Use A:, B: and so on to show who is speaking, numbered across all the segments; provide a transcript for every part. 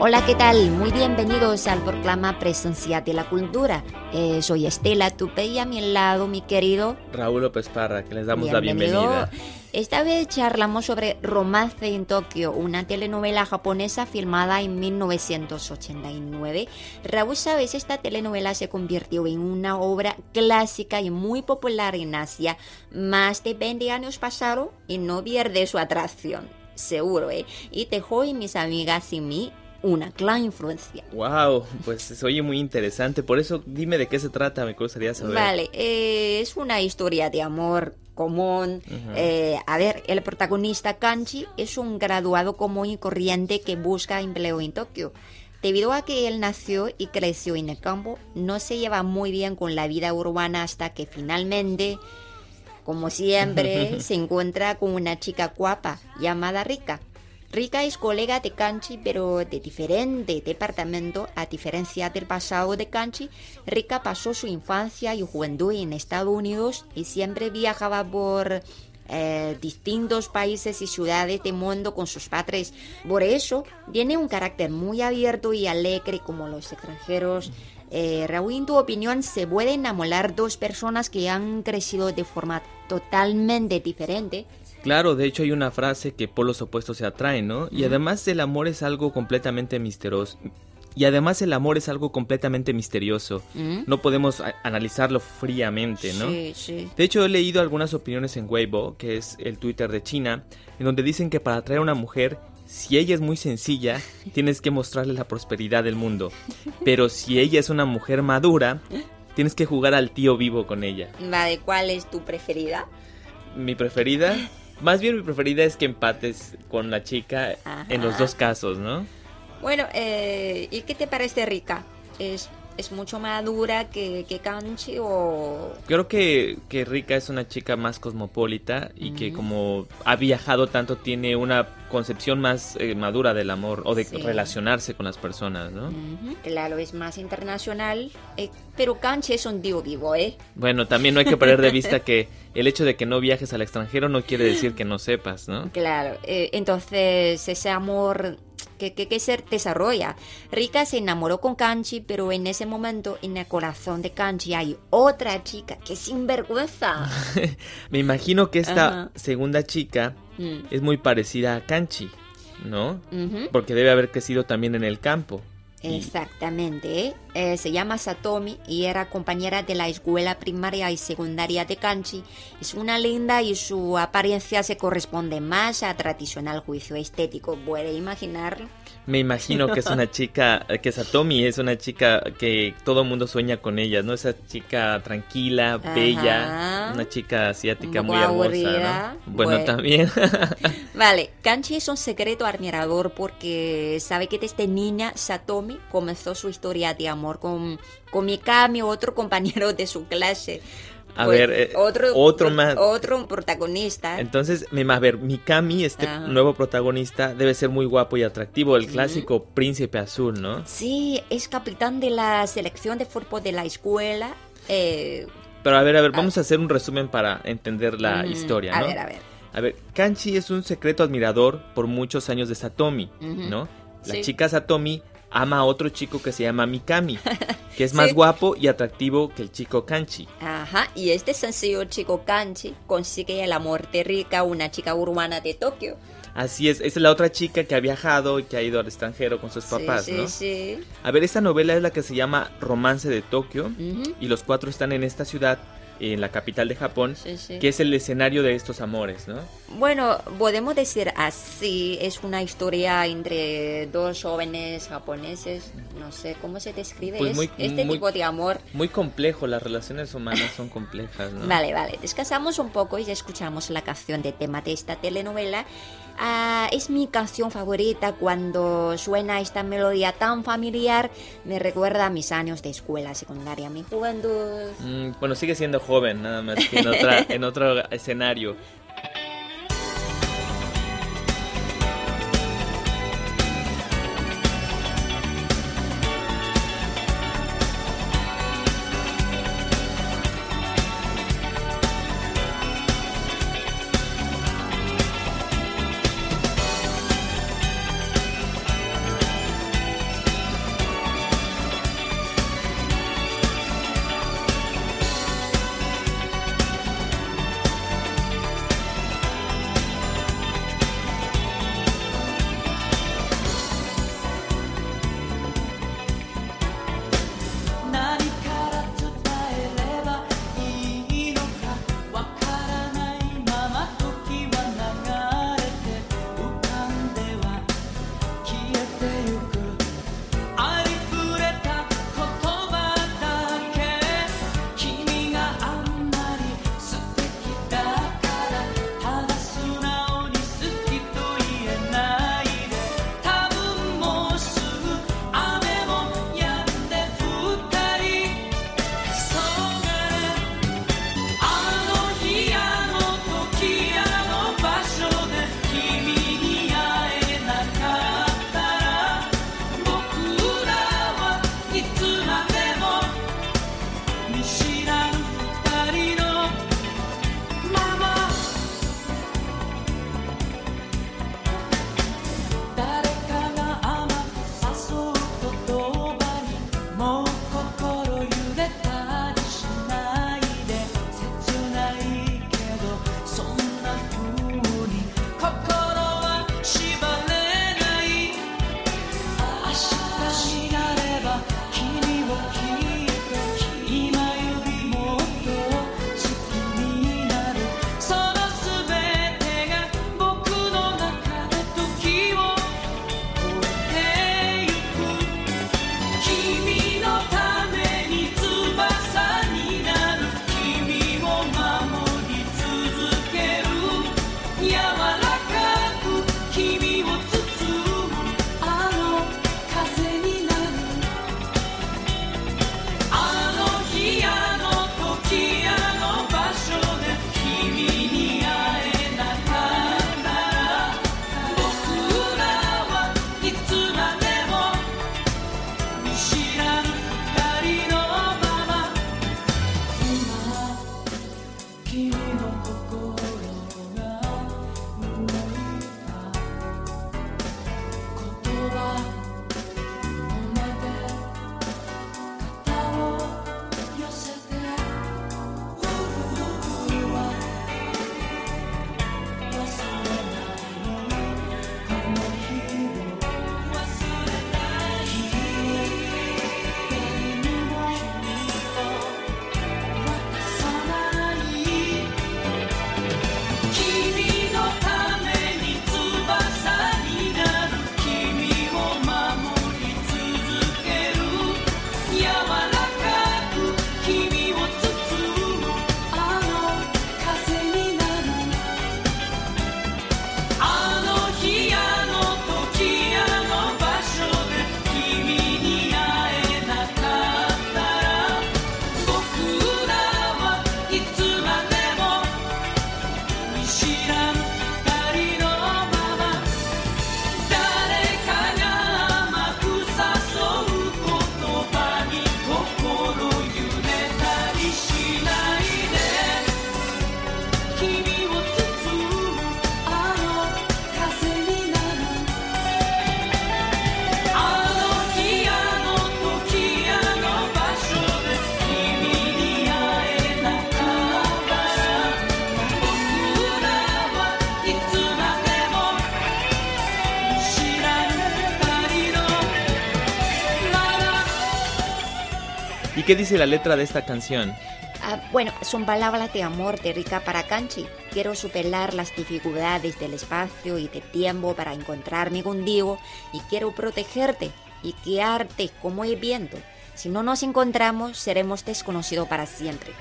A: Hola, ¿qué tal? Muy bienvenidos al programa Presencia de la Cultura. Eh, soy Estela Tupey y a mi lado mi querido
B: Raúl López Parra, que les damos la bienvenida.
A: Esta vez charlamos sobre Romance en Tokio, una telenovela japonesa filmada en 1989. Raúl, ¿sabes? Esta telenovela se convirtió en una obra clásica y muy popular en Asia. Más de 20 años pasaron y no pierde su atracción. Seguro, ¿eh? Y dejó en mis amigas y mí una clara influencia.
B: Wow, pues se oye muy interesante. Por eso dime de qué se trata, me gustaría saber.
A: Vale, eh, es una historia de amor común. Eh, a ver, el protagonista Kanchi es un graduado común y corriente que busca empleo en Tokio. Debido a que él nació y creció en el campo, no se lleva muy bien con la vida urbana hasta que finalmente, como siempre, se encuentra con una chica guapa llamada Rika. Rika es colega de Kanchi, pero de diferente departamento. A diferencia del pasado de Kanchi, Rika pasó su infancia y juventud en Estados Unidos y siempre viajaba por eh, distintos países y ciudades del mundo con sus padres. Por eso, tiene un carácter muy abierto y alegre como los extranjeros. Eh, Raúl, en tu opinión, ¿se pueden enamorar dos personas que han crecido de forma totalmente diferente?
B: Claro, de hecho hay una frase que polos opuestos se atraen, ¿no? Y además el amor es algo completamente misterioso. Y además el amor es algo completamente misterioso.
A: ¿Mm?
B: No podemos analizarlo fríamente, ¿no?
A: Sí, sí.
B: De hecho, he leído algunas opiniones en Weibo, que es el Twitter de China, en donde dicen que para atraer a una mujer, si ella es muy sencilla, tienes que mostrarle la prosperidad del mundo. Pero si ella es una mujer madura, tienes que jugar al tío vivo con ella.
A: Vale, ¿cuál es tu preferida?
B: Mi preferida, más bien mi preferida es que empates con la chica en los dos casos, ¿no?
A: Bueno, eh, ¿y qué te parece Rika? ¿Es, es mucho más dura que, que Kanchi o...?
B: Creo que, que Rika es una chica más cosmopolita y que como ha viajado tanto tiene una concepción más eh, madura del amor o de
A: Sí.
B: relacionarse con las personas, ¿no?
A: Claro, es más internacional, eh, pero Kanchi es un tío vivo, ¿eh?
B: Bueno, también no hay que perder de vista que el hecho de que no viajes al extranjero no quiere decir que no sepas, ¿no?
A: Claro, eh, entonces ese amor que, que, que se desarrolla. Rika se enamoró con Kanchi, pero en ese momento en el corazón de Kanchi hay otra chica que sinvergüenza.
B: Me imagino que esta
A: Ajá.
B: segunda chica
A: Mm,
B: es muy parecida a Kanchi, ¿no? Porque debe haber crecido también en el campo.
A: Exactamente. Eh, se llama Satomi y era compañera de la escuela primaria y secundaria de Kanchi. Es una linda y su apariencia se corresponde más a tradicional juicio estético. ¿Puede imaginarlo?
B: Me imagino que es una chica, que Satomi es una chica que todo mundo sueña con ella, ¿no? Esa chica tranquila,
A: Ajá.
B: bella, una chica asiática muy hermosa. ¿no? Bueno,
A: Bueno.
B: también.
A: Vale, Kanchi es un secreto admirador porque sabe que desde niña Satomi comenzó su historia de amor con, con Mikami, otro compañero de su clase.
B: A
A: Pues,
B: ver, eh, otro más.
A: Otro protagonista.
B: Entonces, me a ver, Mikami, este
A: Ajá.
B: nuevo protagonista, debe ser muy guapo y atractivo, el clásico príncipe azul, ¿no?
A: Sí, es capitán de la selección de fútbol de la escuela. Eh,
B: Pero a ver, a ver, vamos a hacer un resumen para entender la
A: mm,
B: historia,
A: A
B: ¿no?
A: ver, a ver.
B: A ver, Kanchi es un secreto admirador por muchos años de Satomi. ¿no? La
A: Sí.
B: chica Satomi ama a otro chico que se llama Mikami, que es más
A: Sí.
B: guapo y atractivo que el chico Kanchi.
A: Ajá, y este sencillo chico Kanchi consigue el amor de Rika, una chica urbana de Tokio.
B: Así es, esa es la otra chica que ha viajado y que ha ido al extranjero con sus papás,
A: sí,
B: ¿no?
A: Sí,
B: A ver, esta novela es la que se llama Romance de Tokio y los cuatro están en esta ciudad, en la capital de Japón,
A: Sí, sí.
B: que es el escenario de estos amores, ¿no?
A: Bueno, podemos decir así, es una historia entre dos jóvenes japoneses, no sé cómo se describe
B: Pues muy-
A: este
B: muy-
A: tipo de amor.
B: Muy complejo, las relaciones humanas son complejas, ¿no?
A: Vale, vale, descansamos un poco y escuchamos la canción de tema de esta telenovela. Ah, es mi canción favorita cuando suena esta melodía tan familiar, me recuerda a mis años de escuela secundaria, mi juventud.
B: Mm, bueno, sigue siendo joven, nada más que en, otra, en otro escenario. Qué dice la letra de esta canción?
A: Ah, bueno, son palabras de amor de Rika para Kanchi. Quiero superar las dificultades del espacio y del tiempo para encontrarme contigo y quiero protegerte y guiarte como el viento. Si no nos encontramos, seremos desconocidos para siempre.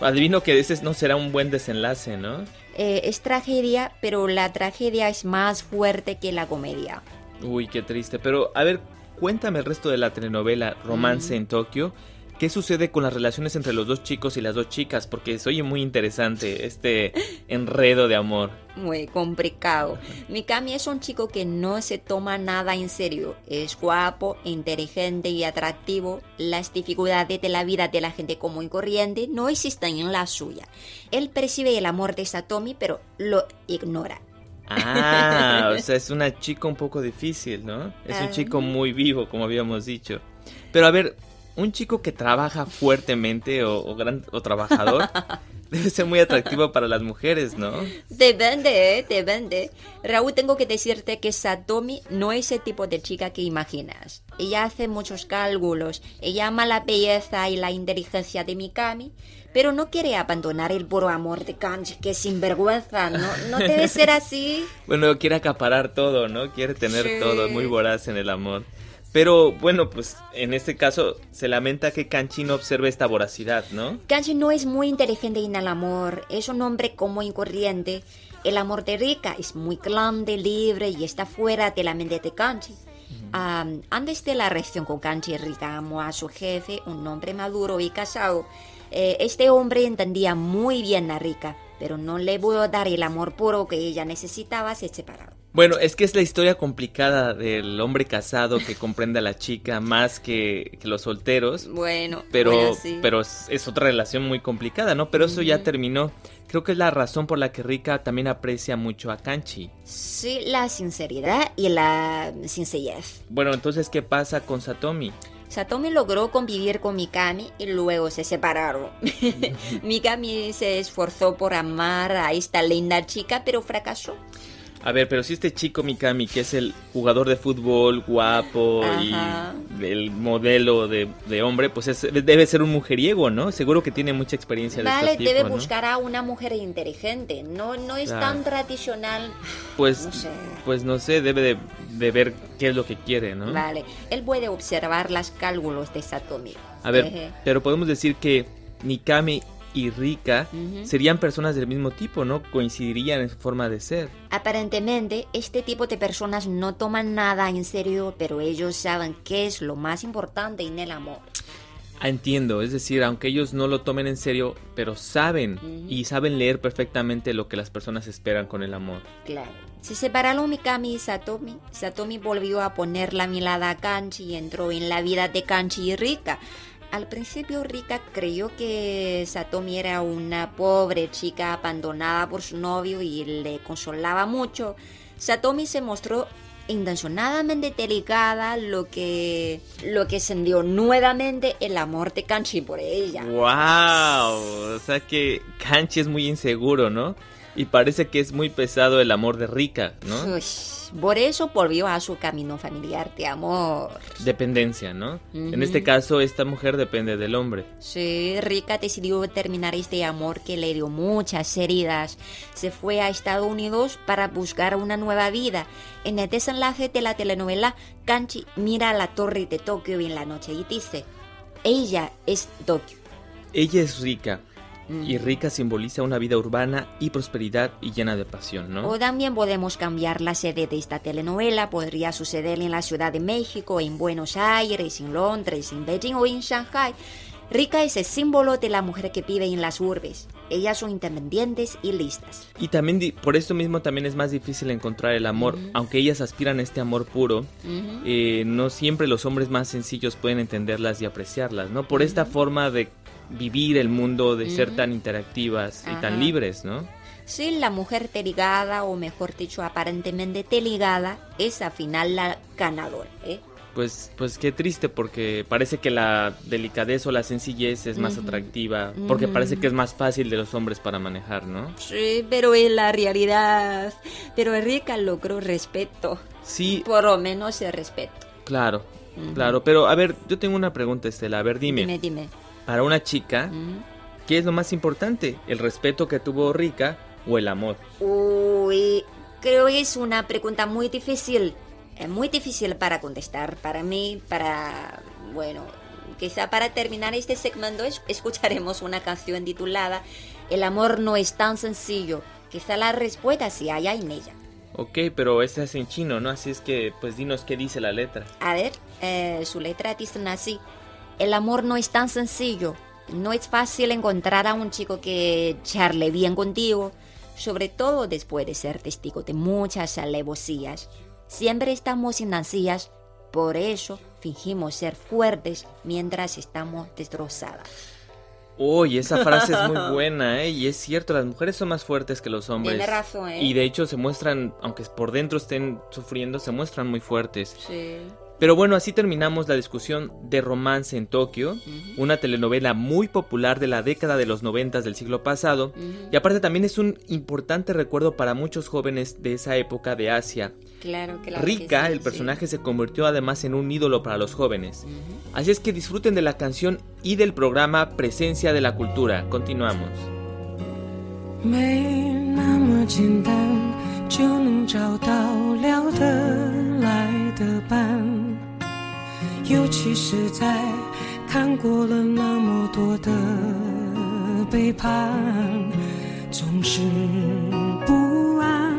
B: Adivino que ese no será un buen desenlace, ¿no?
A: Eh, es tragedia, pero la tragedia es más fuerte que la comedia.
B: Uy, qué triste. Pero, a ver, cuéntame el resto de la telenovela Romance en Tokio. ¿Qué sucede con las relaciones entre los dos chicos y las dos chicas? Porque se oye muy interesante este enredo de amor.
A: Muy complicado. Mikami es un chico que no se toma nada en serio. Es guapo, inteligente y atractivo. Las dificultades de la vida de la gente común y corriente no existen en la suya. Él percibe el amor de Satomi, pero lo ignora.
B: Ah, o sea, es una chica un poco difícil, ¿no? Es un chico muy vivo, como habíamos dicho. Pero a ver, un chico que trabaja fuertemente o, gran, o trabajador debe ser muy atractivo para las mujeres, ¿no?
A: Depende, ¿eh? Depende. Raúl, tengo que decirte que Satomi no es el tipo de chica que imaginas. Ella hace muchos cálculos, ella ama la belleza y la inteligencia de Mikami, pero no quiere abandonar el puro amor de Kanji, que es sinvergüenza, ¿no? No debe ser así.
B: bueno, quiere acaparar todo, ¿no? Quiere tener todo, muy voraz en el amor. Pero bueno, pues en este caso se lamenta que Kanchi no observe esta voracidad, ¿no?
A: Kanchi no es muy inteligente en el amor, es un hombre como incorriente. El amor de Rika es muy grande, libre y está fuera de la mente de Kanchi. antes de la reacción con Kanchi, Rika amó a su jefe, un hombre maduro y casado. Eh, este hombre entendía muy bien a Rika, pero no le pudo dar el amor puro que ella necesitaba, se separaron.
B: Bueno, es que es la historia complicada del hombre casado que comprende a la chica más que, los solteros.
A: Bueno,
B: pero, pero es, otra relación muy complicada, ¿no? Pero eso ya terminó. Creo que es la razón por la que Rika también aprecia mucho a Kanchi.
A: Sí, la sinceridad y la sencillez.
B: Bueno, entonces, ¿qué pasa con Satomi?
A: Satomi logró convivir con Mikami y luego se separaron. Mikami se esforzó por amar a esta linda chica, pero fracasó.
B: A ver, pero si este chico Mikami, que es el jugador de fútbol guapo y el modelo de, hombre, pues debe ser un mujeriego, ¿no? Seguro que tiene mucha experiencia
A: de
B: este
A: tipo, debe buscar a una mujer inteligente. No, no es tan tradicional.
B: Pues no sé. pues no sé, debe de, ver qué es lo que quiere, ¿no?
A: Vale, él puede observar las cálculos de Satomi.
B: A ver, pero podemos decir que Mikami y Rika serían personas del mismo tipo, ¿no? Coincidirían en su forma de ser.
A: Aparentemente, este tipo de personas no toman nada en serio, pero ellos saben qué es lo más importante en el amor.
B: Ah, entiendo, es decir, aunque ellos no lo tomen en serio, pero saben y saben leer perfectamente lo que las personas esperan con el amor.
A: Claro. Se separaron Mikami y Satomi. Satomi volvió a poner la mirada a Kanchi y entró en la vida de Kanchi y Rika. Al principio Rika creyó que Satomi era una pobre chica abandonada por su novio y le consolaba mucho. Satomi se mostró intencionadamente delicada, lo que lo que encendió nuevamente el amor de Kanchi por ella.
B: ¡Wow! O sea que Kanchi es muy inseguro, ¿no? Y parece que es muy pesado el amor de Rika, ¿no?
A: Por eso volvió a su camino familiar de amor.
B: Dependencia, ¿no? En este caso, esta mujer depende del hombre.
A: Sí, Rika decidió terminar este amor que le dio muchas heridas. Se fue a Estados Unidos para buscar una nueva vida. En el desenlace de la telenovela, Kanchi mira la torre de Tokio en la noche y dice, ella es Tokio.
B: Ella es Y rica simboliza una vida urbana y prosperidad y llena de pasión, ¿no?
A: O también podemos cambiar la sede de esta telenovela. Podría suceder en la Ciudad de México, en Buenos Aires, en Londres, en Beijing o en Shanghai. Rica es el símbolo de la mujer que vive en las urbes. Ellas son independientes y listas.
B: Y también por esto mismo también es más difícil encontrar el amor, aunque ellas aspiran a este amor puro. Eh, no siempre los hombres más sencillos pueden entenderlas y apreciarlas, ¿no? Por esta forma de vivir el mundo, de ser tan interactivas y tan libres, ¿no?
A: Sí, la mujer teligada, o mejor dicho, aparentemente teligada, es al final la ganadora, ¿eh?
B: Pues, pues qué triste porque parece que la delicadez o la sencillez es más atractiva, porque parece que es más fácil de los hombres para manejar, ¿no?
A: Sí, pero en la realidad, pero Enrica logró respeto.
B: Sí.
A: Por lo menos el respeto.
B: Claro, claro, pero a ver, yo tengo una pregunta, Estela, a ver, dime.
A: Dime, dime
B: para una chica,
A: Mm.
B: ¿qué es lo más importante? ¿El respeto que tuvo Rika o el amor?
A: Uy, creo que es una pregunta muy difícil, eh, muy difícil para contestar para mí, para, bueno, quizá para terminar este segmento es- escucharemos una canción titulada El amor no es tan sencillo, quizá la respuesta sí haya en ella.
B: Ok, pero esta es en chino, ¿no? Así es que, pues dinos qué dice la letra.
A: A ver, eh, su letra dice así, el amor no es tan sencillo, no es fácil encontrar a un chico que charle bien contigo, sobre todo después de ser testigo de muchas alevosías. Siempre estamos en ansias, por eso fingimos ser fuertes mientras estamos destrozadas.
B: Uy, esa frase es muy buena, ¿eh? Y es cierto, las mujeres son más fuertes que los hombres.
A: Tiene razón, ¿eh?
B: Y de hecho se muestran, aunque por dentro estén sufriendo, se muestran muy fuertes.
A: Sí.
B: Pero bueno, así terminamos la discusión de Romance en Tokio, una telenovela muy popular de la década de los noventas del siglo pasado, y aparte también es un importante recuerdo para muchos jóvenes de esa época de Asia.
A: Claro, claro. que
B: Rika,
A: sí,
B: el
A: sí.
B: personaje, se convirtió además en un ídolo para los jóvenes. Así es que disfruten de la canción y del programa Presencia de la Cultura. Continuamos.
C: 尤其是在看过了那么多的背叛，总是不安，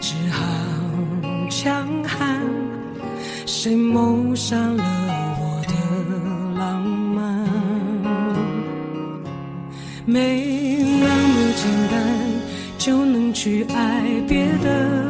C: 只好强悍。谁谋杀了我的浪漫？没那么简单就能去爱，别的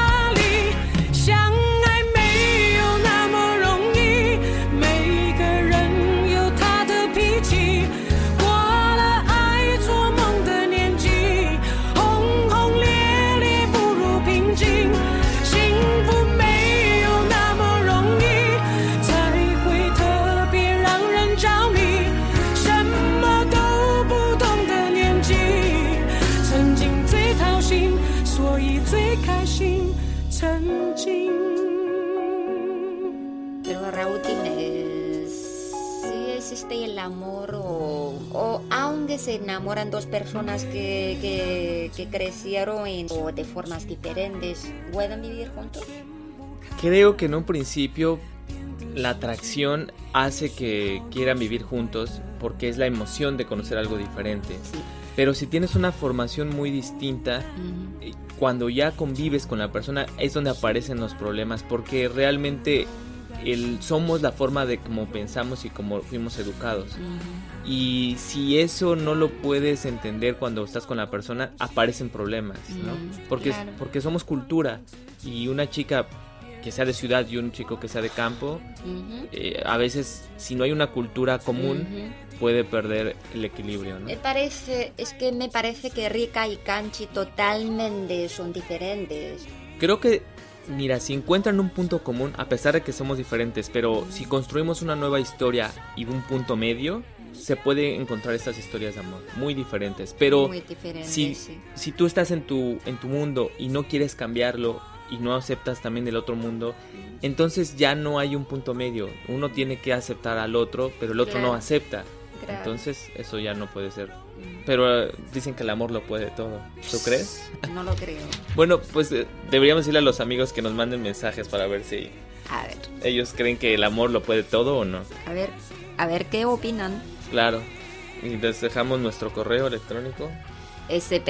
A: personas que, que, que crecieron en- o de formas diferentes, ¿pueden vivir juntos?
B: Creo que en un principio la atracción hace que quieran vivir juntos porque es la emoción de conocer algo diferente.
A: Sí.
B: Pero si tienes una formación muy distinta, eh, cuando ya convives con la persona es donde aparecen los problemas porque realmente el, somos la forma de cómo pensamos y cómo fuimos educados. Y si eso no lo puedes entender cuando estás con la persona, aparecen problemas, ¿no?
A: Mm,
B: Porque,
A: claro.
B: porque somos cultura y una chica que sea de ciudad y un chico que sea de campo,
A: Ujú.
B: eh, a veces si no hay una cultura común
A: Ujú.
B: puede perder el equilibrio, ¿no?
A: Me parece, es que me parece que Rika y Kanchi totalmente son diferentes.
B: Creo que, mira, si encuentran un punto común, a pesar de que somos diferentes, pero si construimos una nueva historia y un punto medio, se puede encontrar estas historias de amor muy diferentes. Pero
A: Muy diferentes,
B: si,
A: sí.
B: si tú estás en tu, en tu mundo y no quieres cambiarlo y no aceptas también el otro mundo, entonces ya no hay un punto medio. Uno tiene que aceptar al otro, pero el otro no acepta.
A: Claro.
B: Entonces eso ya no puede ser. Pero eh, dicen que el amor lo puede todo. ¿Tú crees?
A: No lo creo.
B: Bueno, pues eh, deberíamos decirle a los amigos que nos manden mensajes para ver si
A: A ver,
B: ellos creen que el amor lo puede todo o no.
A: a ver, a ver qué opinan.
B: Claro. Y les dejamos nuestro correo electrónico.
A: spa.cri.com.cn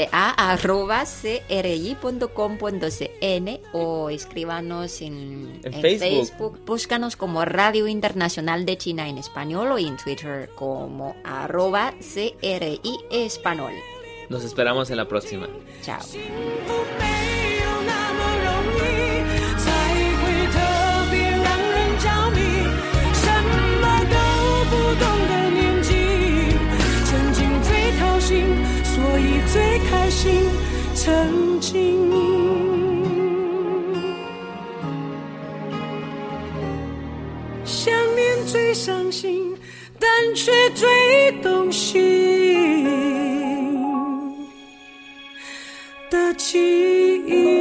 A: o escríbanos en,
B: En
A: en
B: Facebook.
A: Búscanos como Radio Internacional de China en español o en Twitter como arroba CRI Español.
B: Nos esperamos en la próxima.
A: Chao.
C: 开心。曾经，想念最伤心，但却最动心。的记忆。